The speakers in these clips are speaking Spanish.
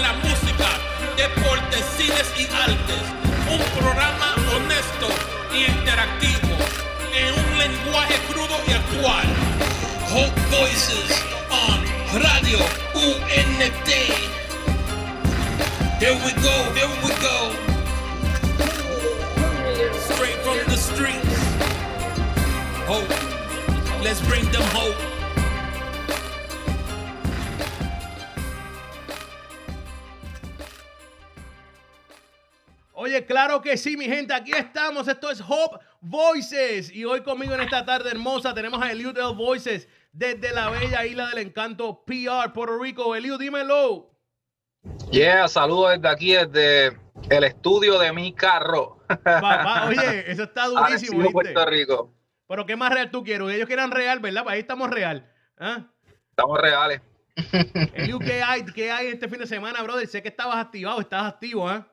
la música, deportes, cines y artes. Un programa honesto y interactivo en un lenguaje crudo y actual. Hope Voices on Radio UNT. Here we go, here we go. Straight from the streets. Hope. Let's bring them hope. Oye, claro que sí, mi gente. Aquí estamos. Esto es Hope Voices. Y hoy conmigo en esta tarde hermosa tenemos a Eliud L. Voices desde la bella isla del encanto PR, Puerto Rico. Eliud, dímelo. Yeah, saludos desde aquí, desde el estudio de mi carro. Papá, oye, eso está durísimo. Arecibo, Puerto Rico. Pero qué más real tú quieres. Ellos quieran real, ¿verdad? Ahí estamos real. ¿Ah? Estamos reales. Eliud, ¿qué hay, ¿qué hay este fin de semana, brother? Sé que estabas activado, estabas activo, ¿ah?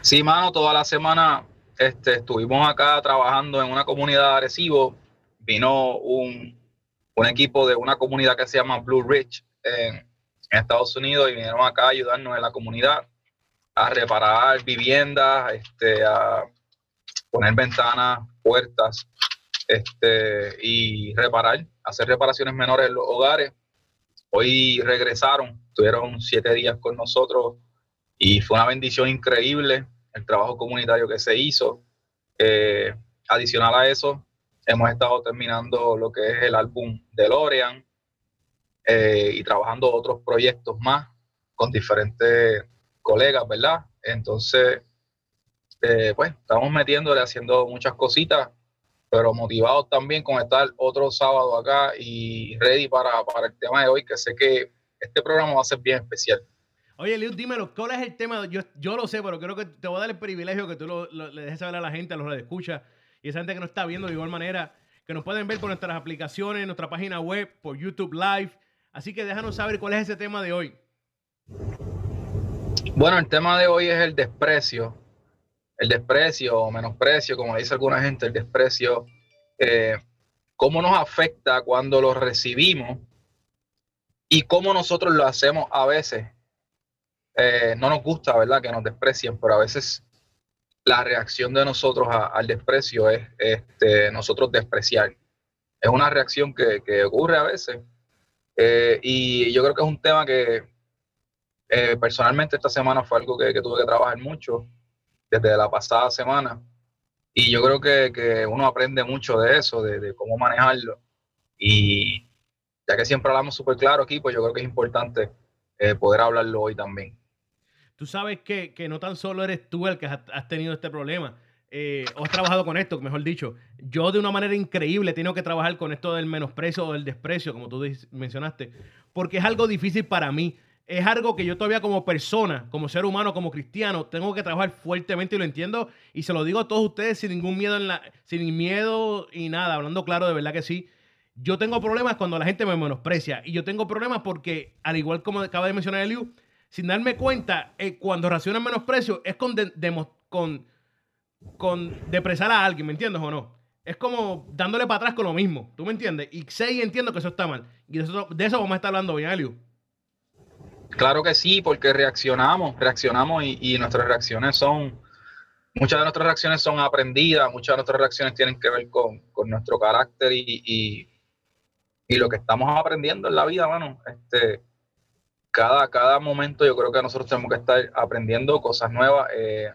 Sí, mano, toda la semana este, estuvimos acá trabajando en una comunidad de Arecibo. Vino un, un equipo de una comunidad que se llama Blue Ridge en, Estados Unidos y vinieron acá a ayudarnos en la comunidad a reparar viviendas, este, a poner ventanas, puertas, este, y reparar, hacer reparaciones menores en los hogares. Hoy regresaron, estuvieron siete días con nosotros y fue una bendición increíble el trabajo comunitario que se hizo. Eh, adicional a eso, hemos estado terminando lo que es el álbum de Lorean eh, y trabajando otros proyectos más con diferentes colegas, ¿verdad? Entonces, eh, pues estamos metiéndole, haciendo muchas cositas, pero motivados también con estar otro sábado acá y ready para, para el tema de hoy, que sé que este programa va a ser bien especial. Oye, Liu, dímelo, ¿cuál es el tema? Yo, yo lo sé, pero creo que te voy a dar el privilegio que tú lo, lo- le dejes saber a la gente, a los que escucha y esa gente que nos está viendo de igual manera, que nos pueden ver por nuestras aplicaciones, nuestra página web, por YouTube Live. Así que déjanos saber cuál es ese tema de hoy. Bueno, el tema de hoy es el desprecio. El desprecio o menosprecio, como dice alguna gente, el desprecio. eh, cómo nos afecta cuando lo recibimos y cómo nosotros lo hacemos a veces. Eh, no nos gusta, ¿verdad? Que nos desprecien, pero a veces la reacción de nosotros al desprecio es este, nosotros despreciar. Es una reacción que, que ocurre a veces. Eh, y yo creo que es un tema que eh, personalmente esta semana fue algo que, tuve que trabajar mucho desde la pasada semana. Y yo creo que, que uno aprende mucho de eso, de, cómo manejarlo. Y ya que siempre hablamos súper claro aquí, pues yo creo que es importante poder hablarlo hoy también. Tú sabes que, que no tan solo eres tú el que has, has tenido este problema, eh, o has trabajado con esto, mejor dicho. Yo de una manera increíble he tenido que trabajar con esto del menosprecio o del desprecio, como tú mencionaste, porque es algo difícil para mí. Es algo que yo todavía como persona, como ser humano, como cristiano, tengo que trabajar fuertemente y lo entiendo y se lo digo a todos ustedes sin ningún miedo en la, sin miedo y nada, hablando claro, de verdad que sí. Yo tengo problemas cuando la gente me menosprecia y yo tengo problemas porque, al igual como acaba de mencionar Eliu, sin darme cuenta, eh, cuando en menosprecio es con, depresar a alguien, ¿me entiendes o no? Es como dándole para atrás con lo mismo, ¿tú me entiendes? Y sé y entiendo que eso está mal. Y de eso, de eso vamos a estar hablando bien, Eliu. Claro que sí, porque reaccionamos, reaccionamos y, y nuestras reacciones son, muchas de nuestras reacciones son aprendidas, muchas de nuestras reacciones tienen que ver con, con nuestro carácter y, y, y lo que estamos aprendiendo en la vida, mano. Este, cada, cada momento yo creo que nosotros tenemos que estar aprendiendo cosas nuevas eh,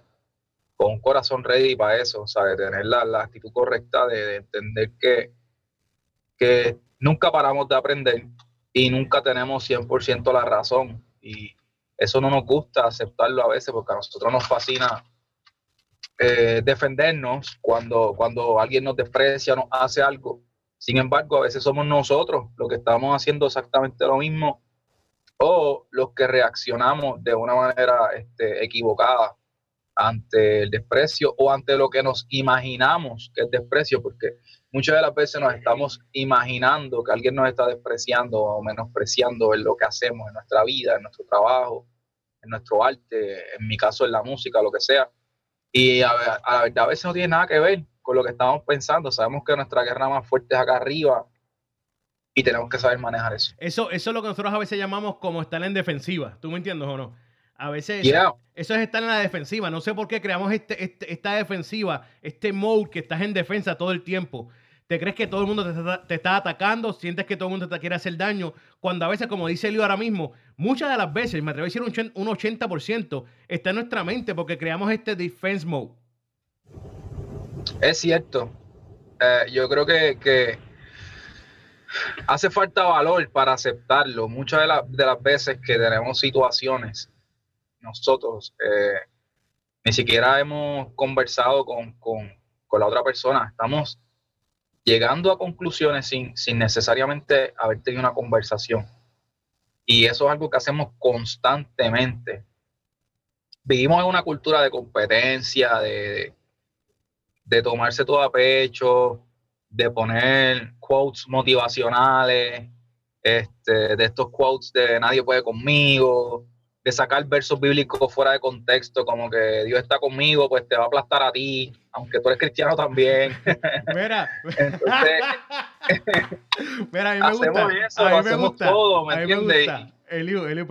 con un corazón ready para eso, ¿sabes? Tener la, la actitud correcta de, de entender que, que nunca paramos de aprender y nunca tenemos 100% la razón. Y eso no nos gusta aceptarlo a veces porque a nosotros nos fascina eh, defendernos cuando, cuando alguien nos desprecia, nos hace algo. Sin embargo, a veces somos nosotros los que estamos haciendo exactamente lo mismo o los que reaccionamos de una manera este, equivocada ante el desprecio o ante lo que nos imaginamos que es desprecio, porque muchas de las veces nos estamos imaginando que alguien nos está despreciando o menospreciando en lo que hacemos, en nuestra vida, en nuestro trabajo, en nuestro arte, en mi caso en la música, lo que sea. Y a, a a veces no tiene nada que ver con lo que estamos pensando. Sabemos que nuestra guerra más fuerte es acá arriba y tenemos que saber manejar eso. Eso, eso es lo que nosotros a veces llamamos como estar en defensiva. ¿Tú me entiendes o no? A veces eso es estar en la defensiva. No sé por qué creamos este, este, esta defensiva, este mode que estás en defensa todo el tiempo. ¿Te crees que todo el mundo te está, atacando? ¿Sientes que todo el mundo te quiere hacer daño? Cuando a veces, como dice Elio ahora mismo, muchas de las veces, me atrevo a decir un 80%, está en nuestra mente porque creamos este defense mode. Es cierto. Eh, yo creo que, hace falta valor para aceptarlo. Muchas de, las veces que tenemos situaciones, nosotros eh, ni siquiera hemos conversado con, con la otra persona. Estamos llegando a conclusiones sin, necesariamente haber tenido una conversación. Y eso es algo que hacemos constantemente. Vivimos en una cultura de competencia, de, de tomarse todo a pecho, de poner quotes motivacionales, este, de estos quotes de nadie puede conmigo, de sacar versos bíblicos fuera de contexto, como que Dios está conmigo, pues te va a aplastar a ti, aunque tú eres cristiano también. Mira, Mira a mí me gusta. Eso, a mí me gusta. Todo, ¿me a mí me gusta. Elio, Elio,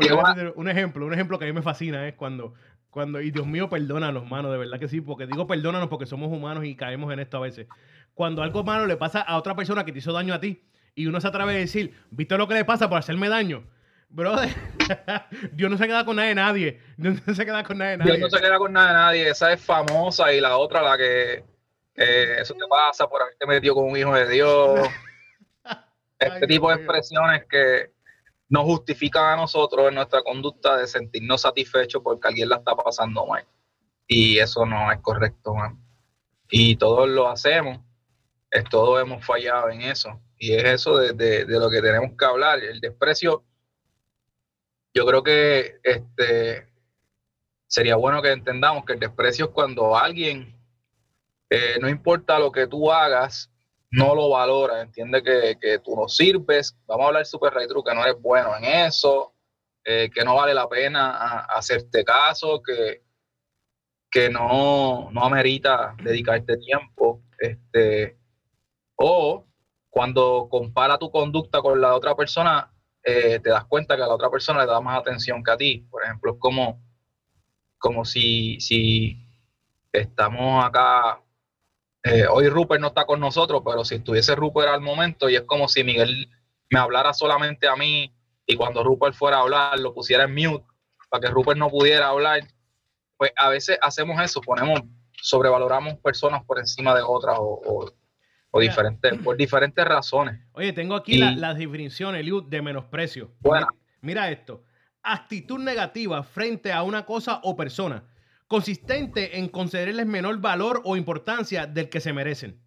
un ejemplo, un ejemplo que a mí me fascina es cuando, cuando, y Dios mío, perdónanos, mano, de verdad que sí, porque digo perdónanos porque somos humanos y caemos en esto a veces. Cuando algo malo le pasa a otra persona que te hizo daño a ti y uno se atreve a decir, ¿viste lo que le pasa por hacerme daño? Brother, Dios no se queda con nada de nadie. Dios no se queda con nada de nadie. Dios no se queda con nada de nadie. Esa es famosa y la otra, la que eso te pasa por haberte metido con un hijo de Dios. este tipo de expresiones que nos justifican a nosotros en nuestra conducta de sentirnos satisfechos porque alguien la está pasando mal. Y eso no es correcto, man. Y todos lo hacemos. Es, todos hemos fallado en eso. Y es eso de, de lo que tenemos que hablar. El desprecio yo creo que este, sería bueno que entendamos que el desprecio es cuando alguien, eh, no importa lo que tú hagas, no lo valora, entiende que, tú no sirves, vamos a hablar super retro, que no eres bueno en eso, eh, que no vale la pena hacerte caso, que, que no, no amerita dedicarte tiempo, este, o cuando compara tu conducta con la otra persona, eh, te das cuenta que a la otra persona le da más atención que a ti. Por ejemplo, es como, como si, si estamos acá, eh, hoy Rupert no está con nosotros, pero si estuviese Rupert al momento y es como si Miguel me hablara solamente a mí y cuando Rupert fuera a hablar lo pusiera en mute para que Rupert no pudiera hablar, pues a veces hacemos eso, ponemos, sobrevaloramos personas por encima de otras o o diferentes, por diferentes razones. Oye, tengo aquí las definiciones, de menosprecio. Bueno. Mira esto. Actitud negativa frente a una cosa o persona, consistente en concederles menor valor o importancia del que se merecen.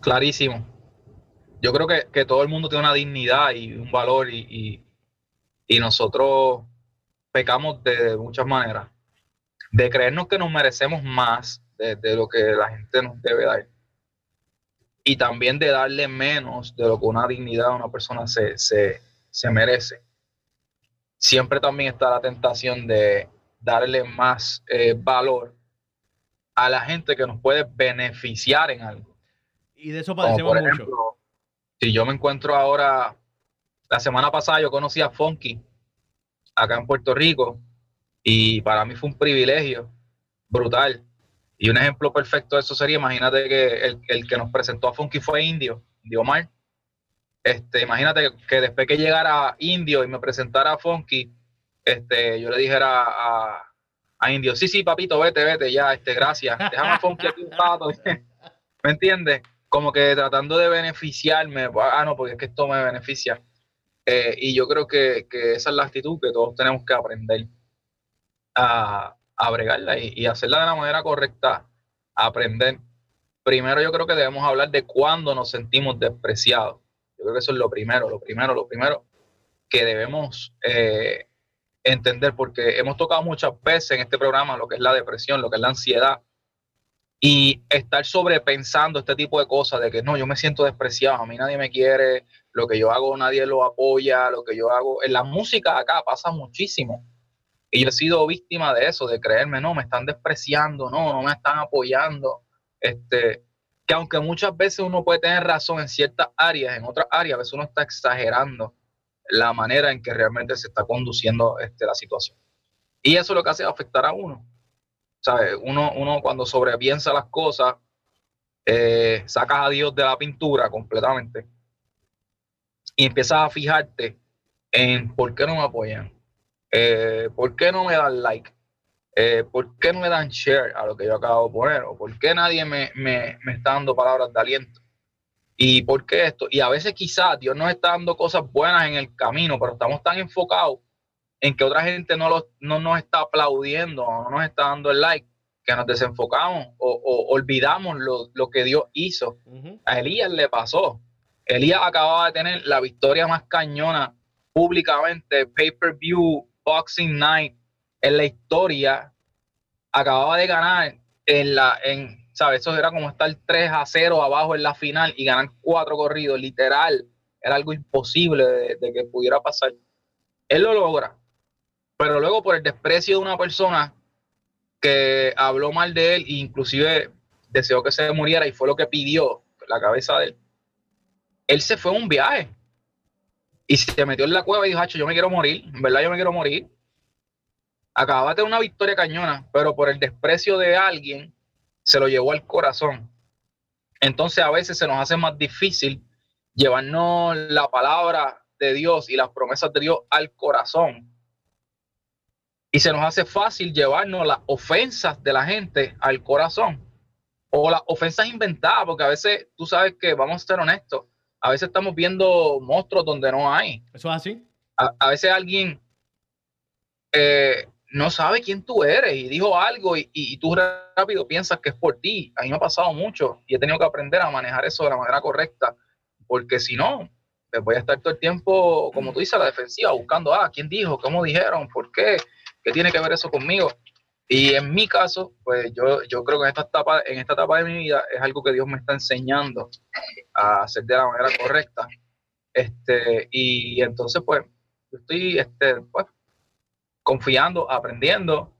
Clarísimo. Yo creo que, todo el mundo tiene una dignidad y un valor y, y nosotros pecamos de muchas maneras. De creernos que nos merecemos más de, lo que la gente nos debe dar. Y también de darle menos de lo que una dignidad a una persona se, se, merece. Siempre también está la tentación de darle más eh, valor a la gente que nos puede beneficiar en algo. Y de eso padecemos mucho. Si yo me encuentro ahora, la semana pasada yo conocí a Funky acá en Puerto Rico y para mí fue un privilegio brutal y un ejemplo perfecto de eso sería, imagínate que el, que nos presentó a Funky fue Indio, Indio Mar. Este, imagínate que después que llegara Indio y me presentara a Funky, este, yo le dijera a, Indio, sí, sí, papito, vete, vete, ya, este, gracias, déjame a Funky aquí un rato. ¿Me entiendes? Como que tratando de beneficiarme, ah, no, porque es que esto me beneficia. Eh, y yo creo que, que, esa es la actitud que todos tenemos que aprender a, a bregarla y, hacerla de la manera correcta, aprender. Primero yo creo que debemos hablar de cuándo nos sentimos despreciados. Yo creo que eso es lo primero, lo primero, lo primero que debemos eh, entender, porque hemos tocado muchas veces en este programa lo que es la depresión, lo que es la ansiedad, y estar sobrepensando este tipo de cosas, de que no, yo me siento despreciado, a mí nadie me quiere, lo que yo hago nadie lo apoya, lo que yo hago, en la música acá pasa muchísimo. Y yo he sido víctima de eso, de creerme, no, me están despreciando, no, no me están apoyando. Este, que aunque muchas veces uno puede tener razón en ciertas áreas, en otras áreas a veces uno está exagerando la manera en que realmente se está conduciendo este, la situación. Y eso lo que hace afectar a uno. ¿Sabe? Uno, uno cuando sobrepiensa las cosas, eh, sacas a Dios de la pintura completamente y empiezas a fijarte en por qué no me apoyan, eh, por qué no me dan like, eh, por qué no me dan share a lo que yo acabo de poner, o por qué nadie me, me, me está dando palabras de aliento. ¿Y por qué esto? Y a veces quizás Dios nos está dando cosas buenas en el camino, pero estamos tan enfocados en que otra gente no, lo, no nos está aplaudiendo, no nos está dando el like, que nos desenfocamos o, olvidamos lo, que Dios hizo. A Elías le pasó. Elías acababa de tener la victoria más cañona públicamente, pay-per-view, Boxing Night, en la historia. Acababa de ganar en la, en, ¿sabes? Eso era como estar 3 a 0 abajo en la final y ganar cuatro corridos, literal. Era algo imposible de, que pudiera pasar. Él lo logra. Pero luego por el desprecio de una persona que habló mal de él e inclusive deseó que se muriera y fue lo que pidió la cabeza de él. Él se fue a un viaje y se metió en la cueva y dijo, yo me quiero morir, en verdad yo me quiero morir. Acababa de tener una victoria cañona, pero por el desprecio de alguien se lo llevó al corazón. Entonces a veces se nos hace más difícil llevarnos la palabra de Dios y las promesas de Dios al corazón. Y se nos hace fácil llevarnos las ofensas de la gente al corazón. O las ofensas inventadas, porque a veces tú sabes que, vamos a ser honestos, a veces estamos viendo monstruos donde no hay. Eso es así. A, veces alguien eh, no sabe quién tú eres y dijo algo y, tú rápido piensas que es por ti. A mí me ha pasado mucho y he tenido que aprender a manejar eso de la manera correcta, porque si no, pues voy a estar todo el tiempo, como tú dices, a la defensiva, buscando, ah, ¿quién dijo? ¿Cómo dijeron? ¿Por qué? ¿Qué tiene que ver eso conmigo? Y en mi caso, pues yo, yo creo que en esta, etapa, en esta etapa de mi vida es algo que Dios me está enseñando a hacer de la manera correcta. Este, y entonces, pues, yo estoy, este, pues, confiando, aprendiendo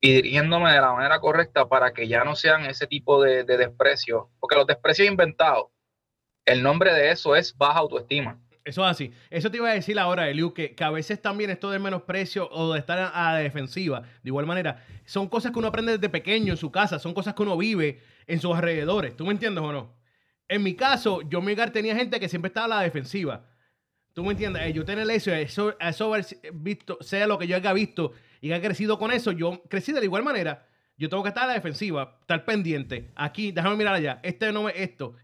y dirigiéndome de la manera correcta para que ya no sean ese tipo de, de desprecio, porque los desprecios inventados, el nombre de eso es baja autoestima. Eso es así. Eso te iba a decir ahora, Eliu, que, que a veces también esto del menosprecio o de estar a, la defensiva, de igual manera, son cosas que uno aprende desde pequeño en su casa, son cosas que uno vive en sus alrededores. ¿Tú me entiendes o no? En mi caso, yo en tenía gente que siempre estaba a la defensiva. ¿Tú me entiendes? Eh, yo tener eso, eso, eso haber visto, sea lo que yo haya visto y haya crecido con eso, yo crecí de la igual manera. Yo tengo que estar a la defensiva, estar pendiente. Aquí, déjame mirar allá. Este no es esto.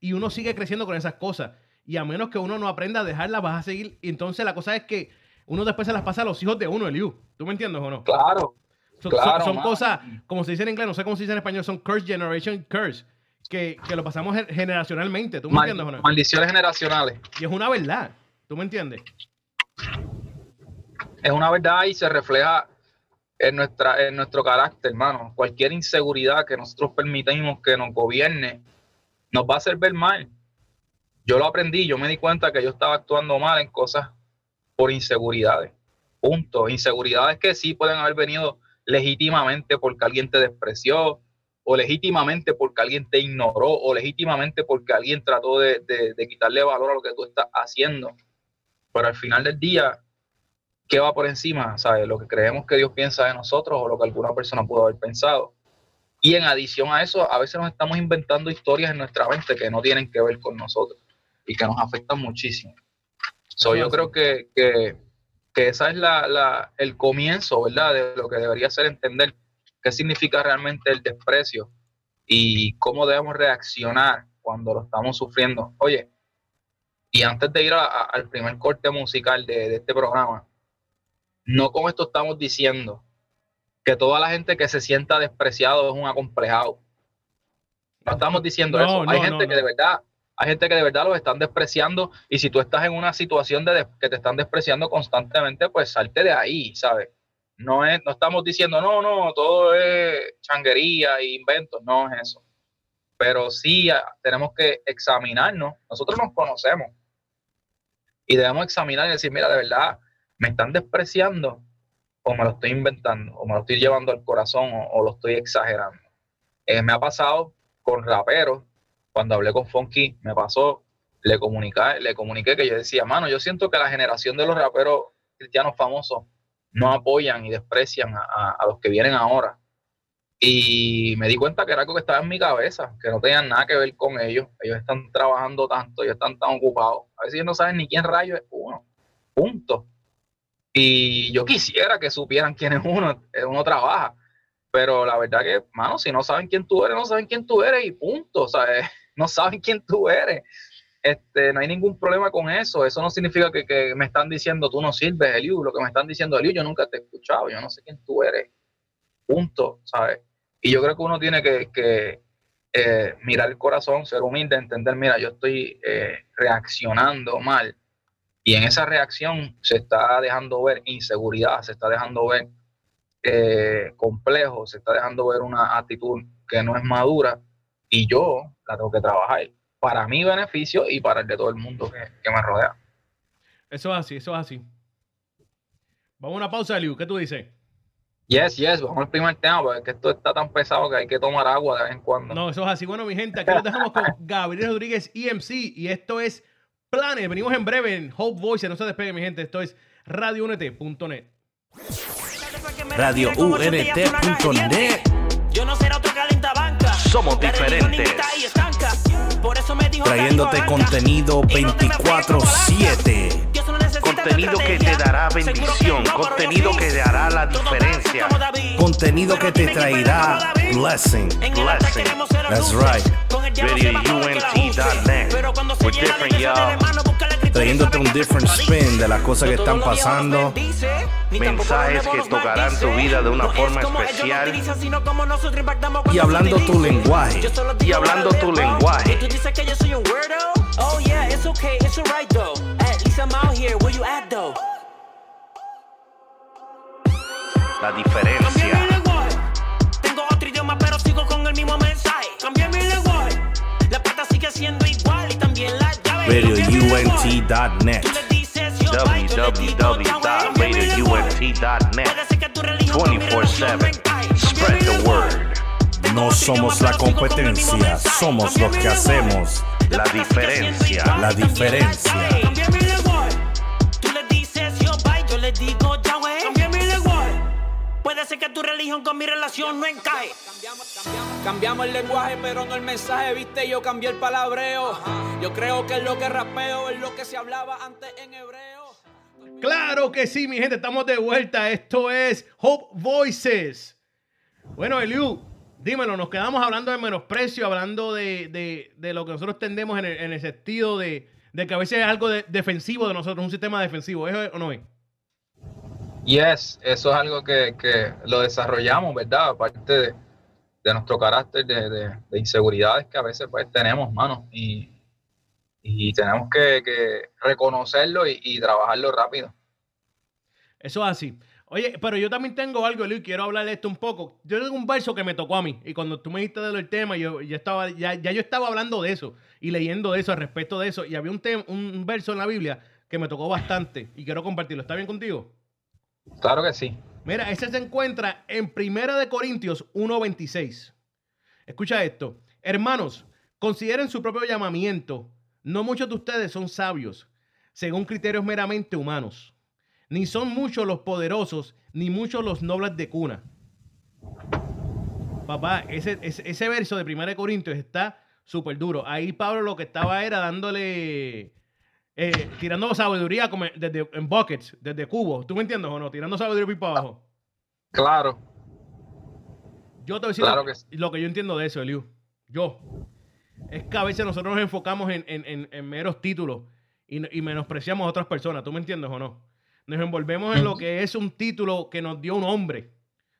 Y uno sigue creciendo con esas cosas. Y a menos que uno no aprenda a dejarlas, vas a seguir. Y entonces la cosa es que uno después se las pasa a los hijos de uno, Eliu. ¿Tú me entiendes o no? Claro. Son, son, cosas, como se dice en inglés, no sé cómo se dice en español, son curse generation curse. Que, que lo pasamos generacionalmente. ¿Tú me entiendes o no? Maldiciones generacionales. Y es una verdad. ¿Tú me entiendes? Es una verdad y se refleja en, nuestra, en nuestro carácter, hermano. Cualquier inseguridad que nosotros permitimos que nos gobierne nos va a hacer ver mal. Yo lo aprendí, yo me di cuenta que yo estaba actuando mal en cosas por inseguridades. Punto. Inseguridades que sí pueden haber venido legítimamente porque alguien te despreció, o legítimamente porque alguien te ignoró, o legítimamente porque alguien trató de, de quitarle valor a lo que tú estás haciendo. Pero al final del día, ¿qué va por encima? ¿Sabes? Lo que creemos que Dios piensa de nosotros o lo que alguna persona pudo haber pensado. Y en adición a eso, a veces nos estamos inventando historias en nuestra mente que no tienen que ver con nosotros y que nos afectan muchísimo. So, yo creo que, que, que esa es la, la, el comienzo, ¿verdad? De lo que debería ser entender qué significa realmente el desprecio y cómo debemos reaccionar cuando lo estamos sufriendo. Oye, y antes de ir al primer corte musical de, este programa, no con esto estamos diciendo que toda la gente que se sienta despreciado es un acomplejado. No estamos diciendo eso. hay gente que de verdad, hay gente que de verdad los están despreciando y si tú estás en una situación de, que te están despreciando constantemente, pues salte de ahí, ¿sabes? No es, no estamos diciendo, no, no, todo es changuería e inventos, no es eso. Pero sí tenemos que examinarnos. Nosotros nos conocemos y debemos examinar y decir, mira, de verdad, me están despreciando o me lo estoy inventando, o me lo estoy llevando al corazón o, lo estoy exagerando. Eh, me ha pasado con raperos cuando hablé con Funky, me pasó, le comuniqué, le comuniqué que yo decía, mano, yo siento que la generación de los raperos cristianos famosos no apoyan y desprecian a, los que vienen ahora. Y me di cuenta que era algo que estaba en mi cabeza, que no tenían nada que ver con ellos. Ellos están trabajando tanto, ellos están tan ocupados. A veces ellos no saben ni quién rayo es uno. Punto. Y yo quisiera que supieran quién es uno, uno trabaja. Pero la verdad que, mano, si no saben quién tú eres, no saben quién tú eres y punto. O sea, no saben quién tú eres. Este, no hay ningún problema con eso. Eso no significa que, me están diciendo tú no sirves, Eliu. Lo que me están diciendo, Eliu, yo nunca te he escuchado, yo no sé quién tú eres. Punto, ¿sabes? Y yo creo que uno tiene que, eh, mirar el corazón, ser humilde, entender, mira, yo estoy eh, reaccionando mal. Y en esa reacción se está dejando ver inseguridad, se está dejando ver eh, complejo, se está dejando ver una actitud que no es madura. Y yo la tengo que trabajar para mi beneficio y para el de todo el mundo que, me rodea. Eso es así, eso es así. Vamos a una pausa, Liu. ¿Qué tú dices? Yes, yes, vamos al primer tema, porque esto está tan pesado que hay que tomar agua de vez en cuando. No, eso es así. Bueno, mi gente, aquí nos dejamos con Gabriel Rodríguez EMC y esto es Planes. Venimos en breve en Hope Voice. No se despegue, mi gente. Esto es radiounete.net. RadioUNT.net. Yo no seré otro banca. Somos diferentes. Trayéndote contenido 24-7. Contenido que te dará bendición. Contenido que te hará la diferencia. Contenido que te traerá blessing. Blessing. That's right. RadioUNT.net. We're different, y'all trayéndote un different spin de las cosas que están pasando. Mensajes que tocarán tu vida de una forma especial. Y hablando tu lenguaje. Y hablando tu lenguaje. It's okay, it's alright though. At least I'm out here, where you at though? La diferencia. Tengo otro idioma, pero sigo con el mismo mensaje. Cambié mi lenguaje. La plata sigue siendo igual y también la RadioUNT.net. www.radiount.net 24-7. Spread the word. No somos la competencia, somos los que hacemos la diferencia. La diferencia. Tú le dices yo bye, yo le digo Puede ser que tu religión con mi relación no encaje. Cambiamos, el lenguaje, pero no el mensaje, viste, yo cambié el palabreo. Yo creo que es lo que rapeo es lo que se hablaba antes en hebreo. Claro que sí, mi gente, estamos de vuelta. Esto es Hope Voices. Bueno, Eliu, dímelo, nos quedamos hablando de menosprecio, hablando de, lo que nosotros tendemos en el, sentido de, que a veces es algo defensivo de nosotros, un sistema defensivo. ¿Eso o no es? Yes, eso es algo que, lo desarrollamos, ¿verdad? Aparte de, nuestro carácter de, inseguridades que a veces pues tenemos, mano, y, tenemos que, reconocerlo y, trabajarlo rápido. Eso es así. Oye, pero yo también tengo algo, Luis, quiero hablar de esto un poco. Yo tengo un verso que me tocó a mí, y cuando tú me dijiste del tema, yo ya estaba, ya, yo estaba hablando de eso y leyendo de eso, al respecto de eso, y había un, un verso en la Biblia que me tocó bastante y quiero compartirlo. ¿Está bien contigo? Claro que sí. Mira, ese se encuentra en Primera de Corintios 1.26. Escucha esto. Hermanos, consideren su propio llamamiento. No muchos de ustedes son sabios, según criterios meramente humanos. Ni son muchos los poderosos, ni muchos los nobles de cuna. Papá, ese, ese, verso de Primera de Corintios está súper duro. Ahí Pablo lo que estaba era dándole eh, tirando sabiduría como desde, en buckets, desde cubos. ¿Tú me entiendes o no? Tirando sabiduría para abajo. Claro. Yo te voy a decir lo, que, lo, que yo entiendo de eso, Eliu. Yo. Es que a veces nosotros nos enfocamos en, meros títulos y, menospreciamos a otras personas. ¿Tú me entiendes o no? Nos envolvemos en lo que es un título que nos dio un hombre.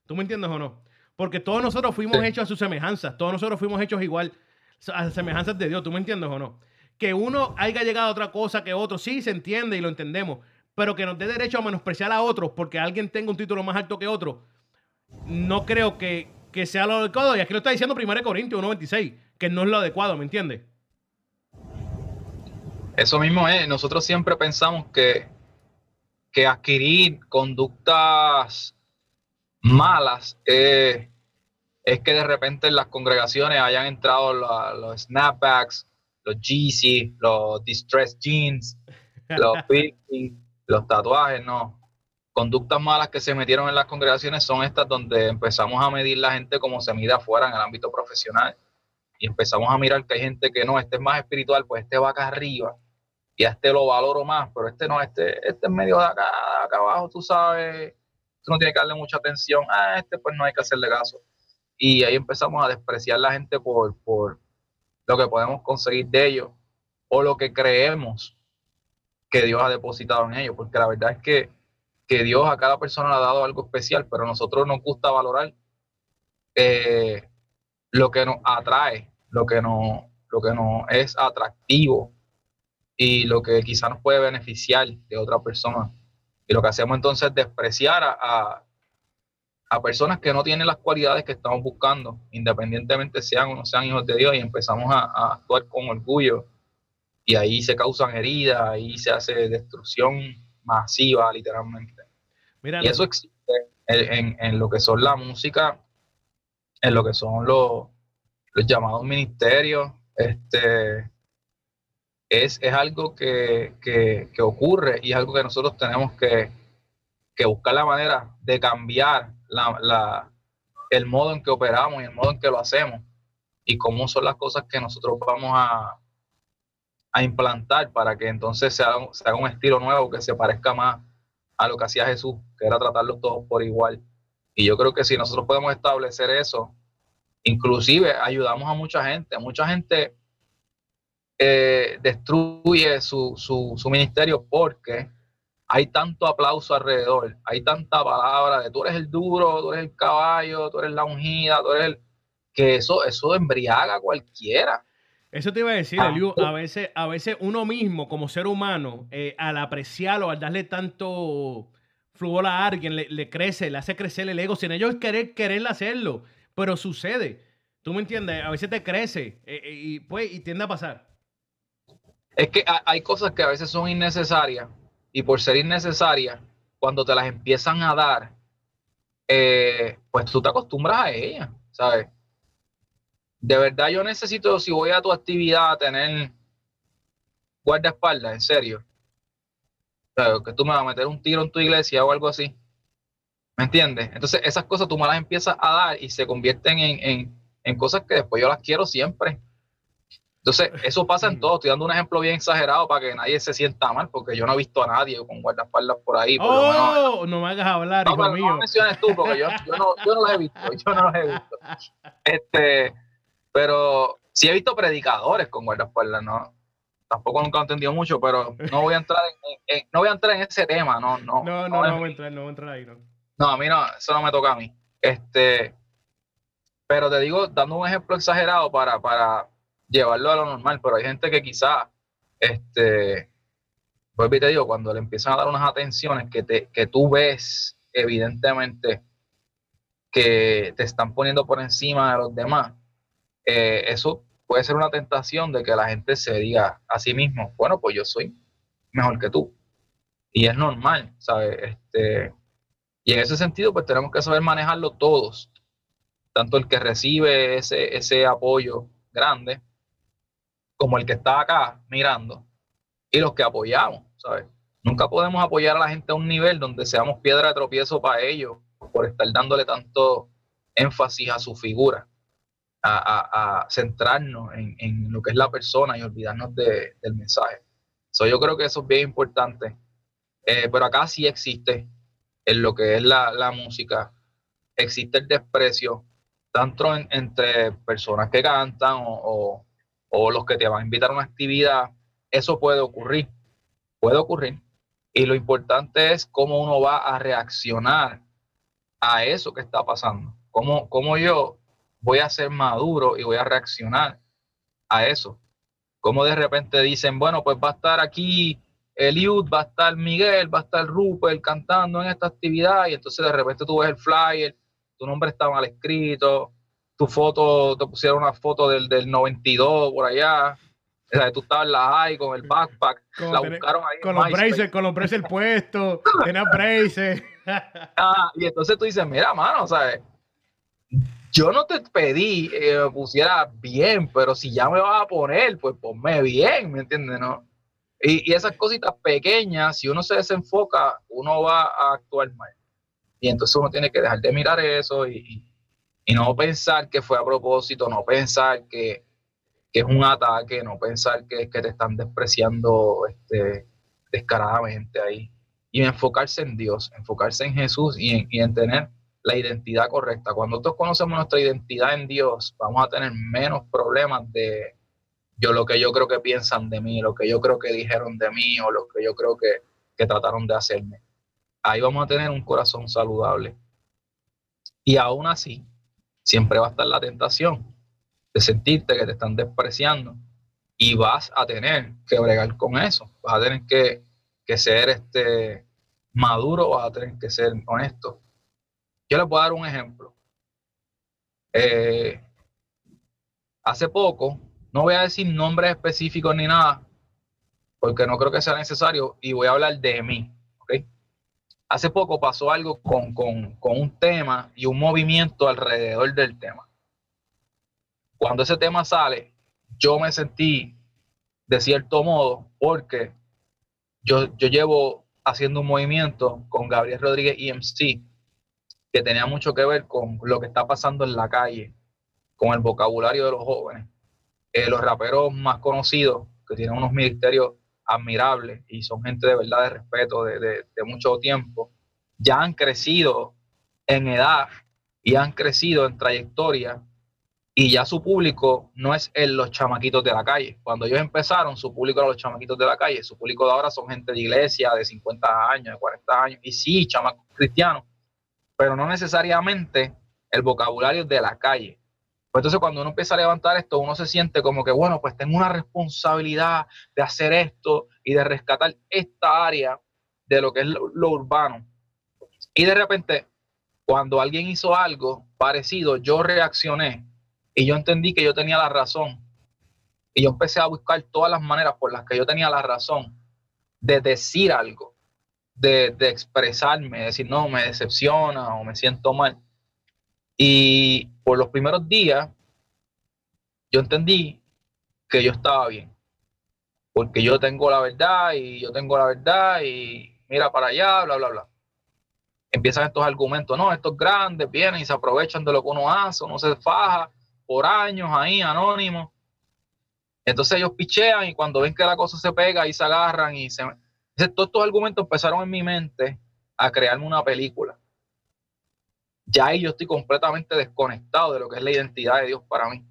¿Tú me entiendes o no? Porque todos nosotros fuimos hechos a su semejanza. Todos nosotros fuimos hechos igual a semejanzas de Dios. ¿Tú me entiendes o no? que uno haya llegado a otra cosa que otro, sí se entiende y lo entendemos, pero que nos dé derecho a menospreciar a otros porque alguien tenga un título más alto que otro, no creo que, sea lo adecuado. Y aquí lo está diciendo 1 Corintios 1.26, que no es lo adecuado, ¿me entiendes? Eso mismo es, nosotros siempre pensamos que, que adquirir conductas malas es es que de repente en las congregaciones hayan entrado los snapbacks, los Yeezy, los distressed jeans, los los tatuajes, no. Conductas malas que se metieron en las congregaciones son estas donde empezamos a medir la gente como se mide afuera en el ámbito profesional. Y empezamos a mirar que hay gente que no, este es más espiritual, pues este va acá arriba. Y a este lo valoro más, pero este no, este, este es medio de acá, acá abajo, tú sabes, tú no tienes que darle mucha atención. A este pues no hay que hacerle caso. Y ahí empezamos a despreciar a la gente por, por lo que podemos conseguir de ellos o lo que creemos que Dios ha depositado en ellos, porque la verdad es que, que Dios a cada persona le ha dado algo especial, pero a nosotros nos gusta valorar eh, lo que nos atrae, lo que nos, lo que nos es atractivo y lo que quizá nos puede beneficiar de otra persona. Y lo que hacemos entonces es despreciar a, a personas que no tienen las cualidades que estamos buscando, independientemente sean o no sean hijos de Dios, y empezamos a, actuar con orgullo, y ahí se causan heridas, ahí se hace destrucción masiva, literalmente. y eso existe en, lo que son la música, en lo que son los, llamados ministerios, este, es, algo que, ocurre y es algo que nosotros tenemos que, que buscar la manera de cambiar la, el modo en que operamos y el modo en que lo hacemos y cómo son las cosas que nosotros vamos a, a implantar para que entonces se haga, se haga, un estilo nuevo que se parezca más a lo que hacía Jesús, que era tratarlos todos por igual. Y yo creo que si nosotros podemos establecer eso, inclusive ayudamos a mucha gente. Mucha gente eh, destruye su, su, su ministerio porque hay tanto aplauso alrededor, hay tanta palabra de tú eres el duro, tú eres el caballo, tú eres la ungida, tú eres el... que eso, eso embriaga a cualquiera. Eso te iba a decir, Eliu, a veces, a veces uno mismo como ser humano, eh, al apreciarlo, al darle tanto fluor a alguien, le, crece, le hace crecer el ego, sin ellos querer, querer hacerlo, pero sucede. ¿Tú me entiendes? A veces te crece eh, y, pues, y tiende a pasar. Es que hay cosas que a veces son innecesarias y por ser innecesaria, cuando te las empiezan a dar, eh, pues tú te acostumbras a ellas, ¿sabes? De verdad yo necesito, si voy a tu actividad, tener guardaespaldas, en serio. que tú me vas a meter un tiro en tu iglesia o algo así. ¿Me entiendes? Entonces esas cosas tú me las empiezas a dar y se convierten en, en cosas que después yo las quiero siempre. Entonces, eso pasa en todo. Estoy dando un ejemplo bien exagerado para que nadie se sienta mal, porque yo no he visto a nadie con guardaespaldas por ahí. oh, no me hagas hablar, hijo mío. No menciones tú, porque yo, no, yo no los he visto. Yo no los he visto. Este, pero sí he visto predicadores con guardaespaldas, ¿no? Tampoco nunca he entendido mucho, pero no voy a entrar en, no voy a entrar en ese tema, no, no. No, no, no, voy a entrar, no voy a entrar ahí, no. No, a mí no, eso no me toca a mí. Este, pero te digo, dando un ejemplo exagerado para, para llevarlo a lo normal, pero hay gente que quizá, este, pues te digo, cuando le empiezan a dar unas atenciones que, te, que tú ves evidentemente que te están poniendo por encima de los demás, eh, eso puede ser una tentación de que la gente se diga a sí mismo, bueno, pues yo soy mejor que tú. Y es normal, ¿sabes? Este, y en ese sentido, pues tenemos que saber manejarlo todos, tanto el que recibe ese, ese apoyo grande, como el que está acá mirando y los que apoyamos, ¿sabes? Nunca podemos apoyar a la gente a un nivel donde seamos piedra de tropiezo para ellos por estar dándole tanto énfasis a su figura, a, centrarnos en, lo que es la persona y olvidarnos del mensaje. So, yo creo que eso es bien importante. Eh, pero acá sí existe en lo que es la, música, existe el desprecio, tanto entre personas que cantan o o los que te van a invitar a una actividad, eso puede ocurrir, puede ocurrir. Y lo importante es cómo uno va a reaccionar a eso que está pasando. Cómo, cómo yo voy a ser maduro y voy a reaccionar a eso. Como de repente dicen, bueno, pues va a estar aquí Eliud, va a estar Miguel, va a estar Rupert cantando en esta actividad y entonces de repente tú ves el flyer, tu nombre está mal escrito, tu foto, te pusieron una foto del, del 92 por allá. O sea, tú estabas en la high con el backpack, la buscaron ahí. Con los braces, con los braces puestos, tenía braces. ah, y entonces tú dices, mira, mano, o sea, yo no te pedí que me pusiera bien, pero si ya me vas a poner, pues ponme bien, ¿me entiendes? No? Y, esas cositas pequeñas, si uno se desenfoca, uno va a actuar mal. Y entonces uno tiene que dejar de mirar eso y, no pensar que fue a propósito, no pensar que, es un ataque, no pensar que, que te están despreciando este, descaradamente ahí. Y enfocarse en Dios, enfocarse en Jesús y en, y en tener la identidad correcta. Cuando nosotros conocemos nuestra identidad en Dios, vamos a tener menos problemas de yo lo que yo creo que piensan de mí, lo que yo creo que dijeron de mí o lo que yo creo que, que trataron de hacerme. Ahí vamos a tener un corazón saludable. Y aún así, siempre va a estar la tentación de sentirte que te están despreciando y vas a tener que bregar con eso. Vas a tener que, que ser este maduro, vas a tener que ser honesto. Yo les voy a dar un ejemplo. Eh, hace poco, no voy a decir nombres específicos ni nada, porque no creo que sea necesario, y voy a hablar de mí. Hace poco pasó algo con, con un tema y un movimiento alrededor del tema. Cuando ese tema sale, yo me sentí de cierto modo, porque yo, yo llevo haciendo un movimiento con Gabriel Rodríguez EMC que tenía mucho que ver con lo que está pasando en la calle, con el vocabulario de los jóvenes. Eh, los raperos más conocidos, que tienen unos ministerios admirables y son gente de verdad de respeto de, de, mucho tiempo, ya han crecido en edad y han crecido en trayectoria y ya su público no es el, los chamaquitos de la calle. Cuando ellos empezaron, su público era los chamaquitos de la calle. Su público de ahora son gente de iglesia de 50 años, de 40 años. Y sí, chamacos cristianos, pero no necesariamente el vocabulario de la calle. Pues entonces cuando uno empieza a levantar esto, uno se siente como que, bueno, pues tengo una responsabilidad de hacer esto y de rescatar esta área de lo que es lo, urbano. Y de repente, cuando alguien hizo algo parecido, yo reaccioné y yo entendí que yo tenía la razón. Y yo empecé a buscar todas las maneras por las que yo tenía la razón de decir algo de, expresarme, decir, no, me decepciona o me siento mal. Y por los primeros días, yo entendí que yo estaba bien, porque yo tengo la verdad y yo tengo la verdad y mira para allá, bla, bla, bla. Empiezan estos argumentos, no, estos grandes vienen y se aprovechan de lo que uno hace, uno se faja por años ahí, anónimo. Entonces ellos pichean y cuando ven que la cosa se pega y se agarran y se, todos estos argumentos empezaron en mi mente a crearme una película. Ya ahí yo estoy completamente desconectado de lo que es la identidad de Dios para mí.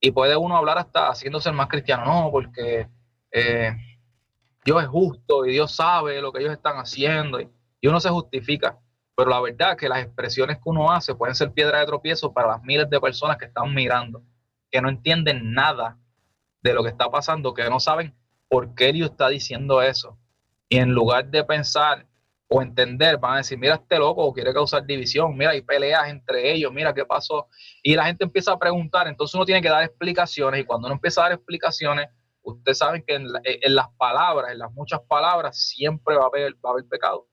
Y puede uno hablar hasta haciéndose el más cristiano, no, porque eh, Dios es justo y Dios sabe lo que ellos están haciendo y, y uno se justifica. Pero la verdad es que las expresiones que uno hace pueden ser piedra de tropiezo para las miles de personas que están mirando, que no entienden nada de lo que está pasando, que no saben por qué Dios está diciendo eso. Y en lugar de pensar o entender, van a decir, mira este loco quiere causar división, mira, hay peleas entre ellos, mira qué pasó. Y la gente empieza a preguntar, entonces uno tiene que dar explicaciones y cuando uno empieza a dar explicaciones, ustedes saben que en, las palabras, en las muchas palabras, siempre va a, haber, va a haber pecado.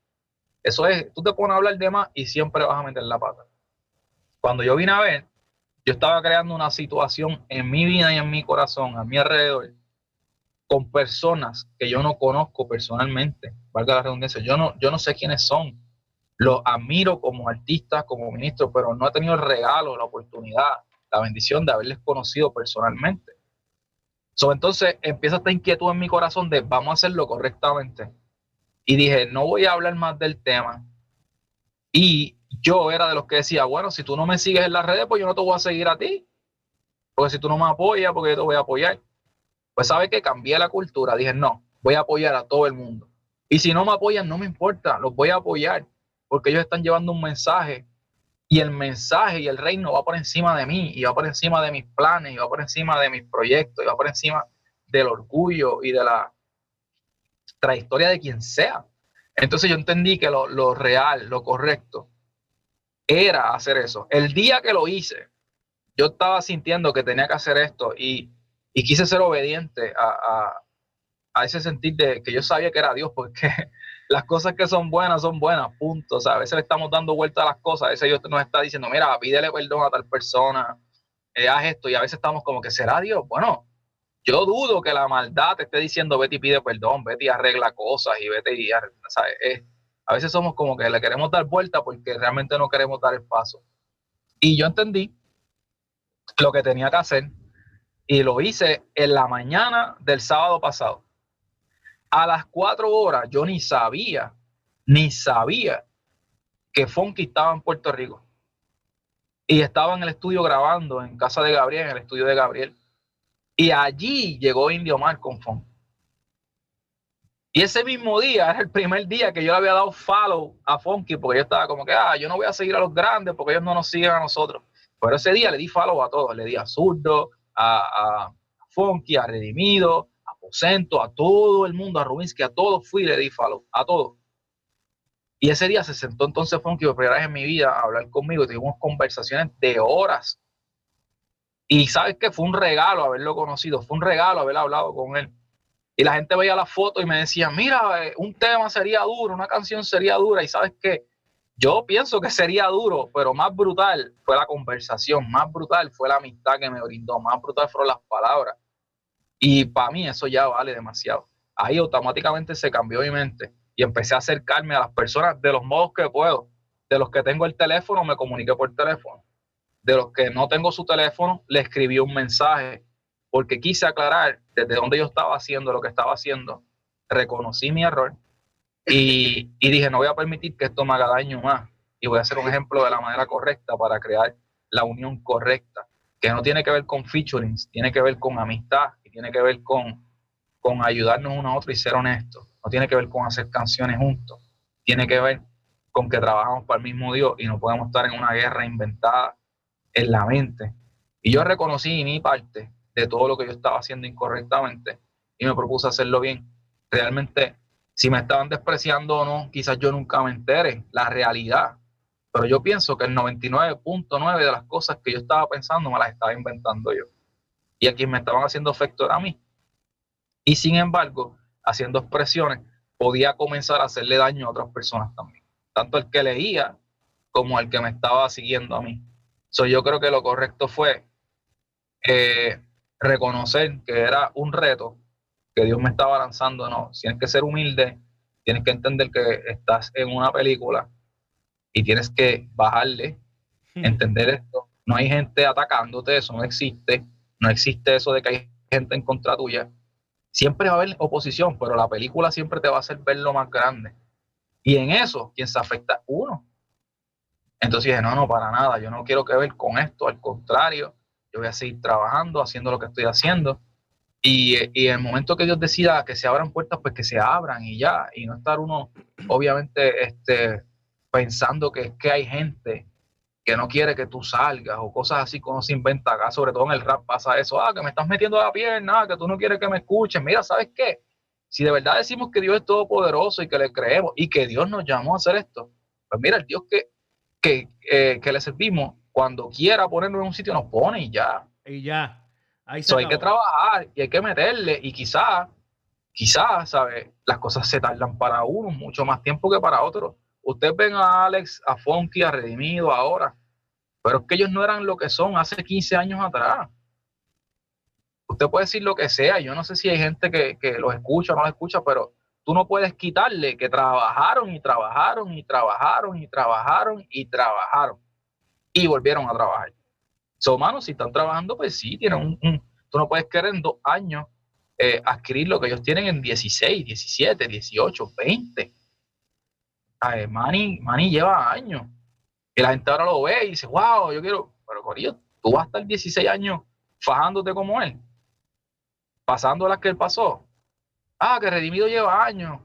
Eso es, tú te pones a hablar de más y siempre vas a meter la pata. Cuando yo vine a ver, yo estaba creando una situación en mi vida y en mi corazón, a mi alrededor, con personas que yo no conozco personalmente, valga la redundancia, yo no, yo no sé quiénes son. Los admiro como artistas, como ministros, pero no he tenido el regalo, la oportunidad, la bendición de haberles conocido personalmente. So, entonces empieza esta inquietud en mi corazón de vamos a hacerlo correctamente. Y dije, no voy a hablar más del tema. Y yo era de los que decía, bueno, si tú no me sigues en las redes, pues yo no te voy a seguir a ti. Porque si tú no me apoyas, porque yo te voy a apoyar. Pues sabe que cambié la cultura, dije, no, voy a apoyar a todo el mundo. Y si no me apoyan, no me importa, los voy a apoyar, porque ellos están llevando un mensaje y el mensaje y el reino va por encima de mí, y va por encima de mis planes, y va por encima de mis proyectos, y va por encima del orgullo y de la trayectoria de quien sea. Entonces yo entendí que lo, lo real, lo correcto, era hacer eso. El día que lo hice, yo estaba sintiendo que tenía que hacer esto y y quise ser obediente a, ese sentir de que yo sabía que era Dios, porque las cosas que son buenas son buenas, punto. O sea, a veces le estamos dando vuelta a las cosas, a veces Dios nos está diciendo, mira, pídele perdón a tal persona, eh, haz esto, y a veces estamos como que, ¿será Dios? Bueno, yo dudo que la maldad te esté diciendo, vete y pide perdón, vete y arregla cosas, y vete y, ¿sabes? a veces somos como que le queremos dar vuelta porque realmente no queremos dar el paso. Y yo entendí lo que tenía que hacer y lo hice en la mañana del sábado pasado. A las cuatro horas yo ni sabía, ni sabía que Fonky estaba en Puerto Rico. Y estaba en el estudio grabando en casa de Gabriel, en el estudio de Gabriel. Y allí llegó Indio Mar con Fonky. Y ese mismo día era el primer día que yo le había dado follow a Fonky, porque yo estaba como que, ah, yo no voy a seguir a los grandes porque ellos no nos siguen a nosotros. Pero ese día le di follow a todos, le di a Zurdo, a, a Fonky, a Redimido, a Posento, a todo el mundo, a Rubinsky, a todos fui y le di follow, a todos. Y ese día se sentó entonces Fonky por primera vez en mi vida a hablar conmigo, tuvimos conversaciones de horas. Y sabes que fue un regalo haberlo conocido, fue un regalo haber hablado con él. Y la gente veía la foto y me decía, mira, eh, un tema sería duro, una canción sería dura. Y sabes qué, yo pienso que sería duro, pero más brutal fue la conversación, más brutal fue la amistad que me brindó, más brutal fueron las palabras. Y para mí eso ya vale demasiado. Ahí automáticamente se cambió mi mente y empecé a acercarme a las personas de los modos que puedo. De los que tengo el teléfono, me comuniqué por teléfono. De los que no tengo su teléfono, le escribí un mensaje porque quise aclarar desde dónde yo estaba haciendo lo que estaba haciendo. Reconocí mi error y, dije, no voy a permitir que esto me haga daño más. Y voy a hacer un ejemplo de la manera correcta para crear la unión correcta, que no tiene que ver con featurings, tiene que ver con amistad y tiene que ver con, con ayudarnos uno a otro y ser honestos. No tiene que ver con hacer canciones juntos. Tiene que ver con que trabajamos para el mismo Dios y no podemos estar en una guerra inventada en la mente. Y yo reconocí mi parte de todo lo que yo estaba haciendo incorrectamente y me propuse hacerlo bien. Realmente si me estaban despreciando o no, quizás yo nunca me entere la realidad. Pero yo pienso que el 99.9 de las cosas que yo estaba pensando me las estaba inventando yo. Y a quien me estaban haciendo efecto era a mí. Y sin embargo, haciendo expresiones, podía comenzar a hacerle daño a otras personas también. Tanto el que leía como el que me estaba siguiendo a mí. So, yo creo que lo correcto fue eh, reconocer que era un reto que Dios me estaba lanzando, no, tienes que ser humilde, tienes que entender que estás en una película y tienes que bajarle, hmm. entender esto. No hay gente atacándote, eso no existe, no existe eso de que hay gente en contra tuya. Siempre va a haber oposición, pero la película siempre te va a hacer ver lo más grande. Y en eso, quien se afecta uno. Entonces dije, no, no, para nada, yo no quiero que ver con esto, al contrario, yo voy a seguir trabajando, haciendo lo que estoy haciendo y, y, en el momento que Dios decida que se abran puertas, pues que se abran y ya, y no estar uno, obviamente, este, pensando que es que hay gente que no quiere que tú salgas o cosas así como se inventa acá, sobre todo en el rap pasa eso, ah, que me estás metiendo la pierna, que tú no quieres que me escuchen, mira, ¿sabes qué? Si de verdad decimos que Dios es todopoderoso y que le creemos y que Dios nos llamó a hacer esto, pues mira, el Dios que, que, eh, que le servimos, cuando quiera ponernos en un sitio, nos pone y ya. Y ya hay que trabajar y hay que meterle y quizás, quizás, ¿sabes? Las cosas se tardan para uno mucho más tiempo que para otros. Ustedes ven a Alex, a Fonky, a Redimido ahora, pero es que ellos no eran lo que son hace 15 años atrás. Usted puede decir lo que sea, yo no sé si hay gente que, que los escucha o no los escucha, pero tú no puedes quitarle que trabajaron y trabajaron y trabajaron y trabajaron y trabajaron y volvieron a trabajar. So, humanos, si están trabajando, pues sí, tienen un, tú no puedes querer en dos años eh, adquirir lo que ellos tienen en 16, 17, 18, 20. Ay, Manny, lleva años. Y la gente ahora lo ve y dice, wow, yo quiero, pero Corillo, tú vas a estar 16 años fajándote como él, pasando las que él pasó. Ah, que Redimido lleva años.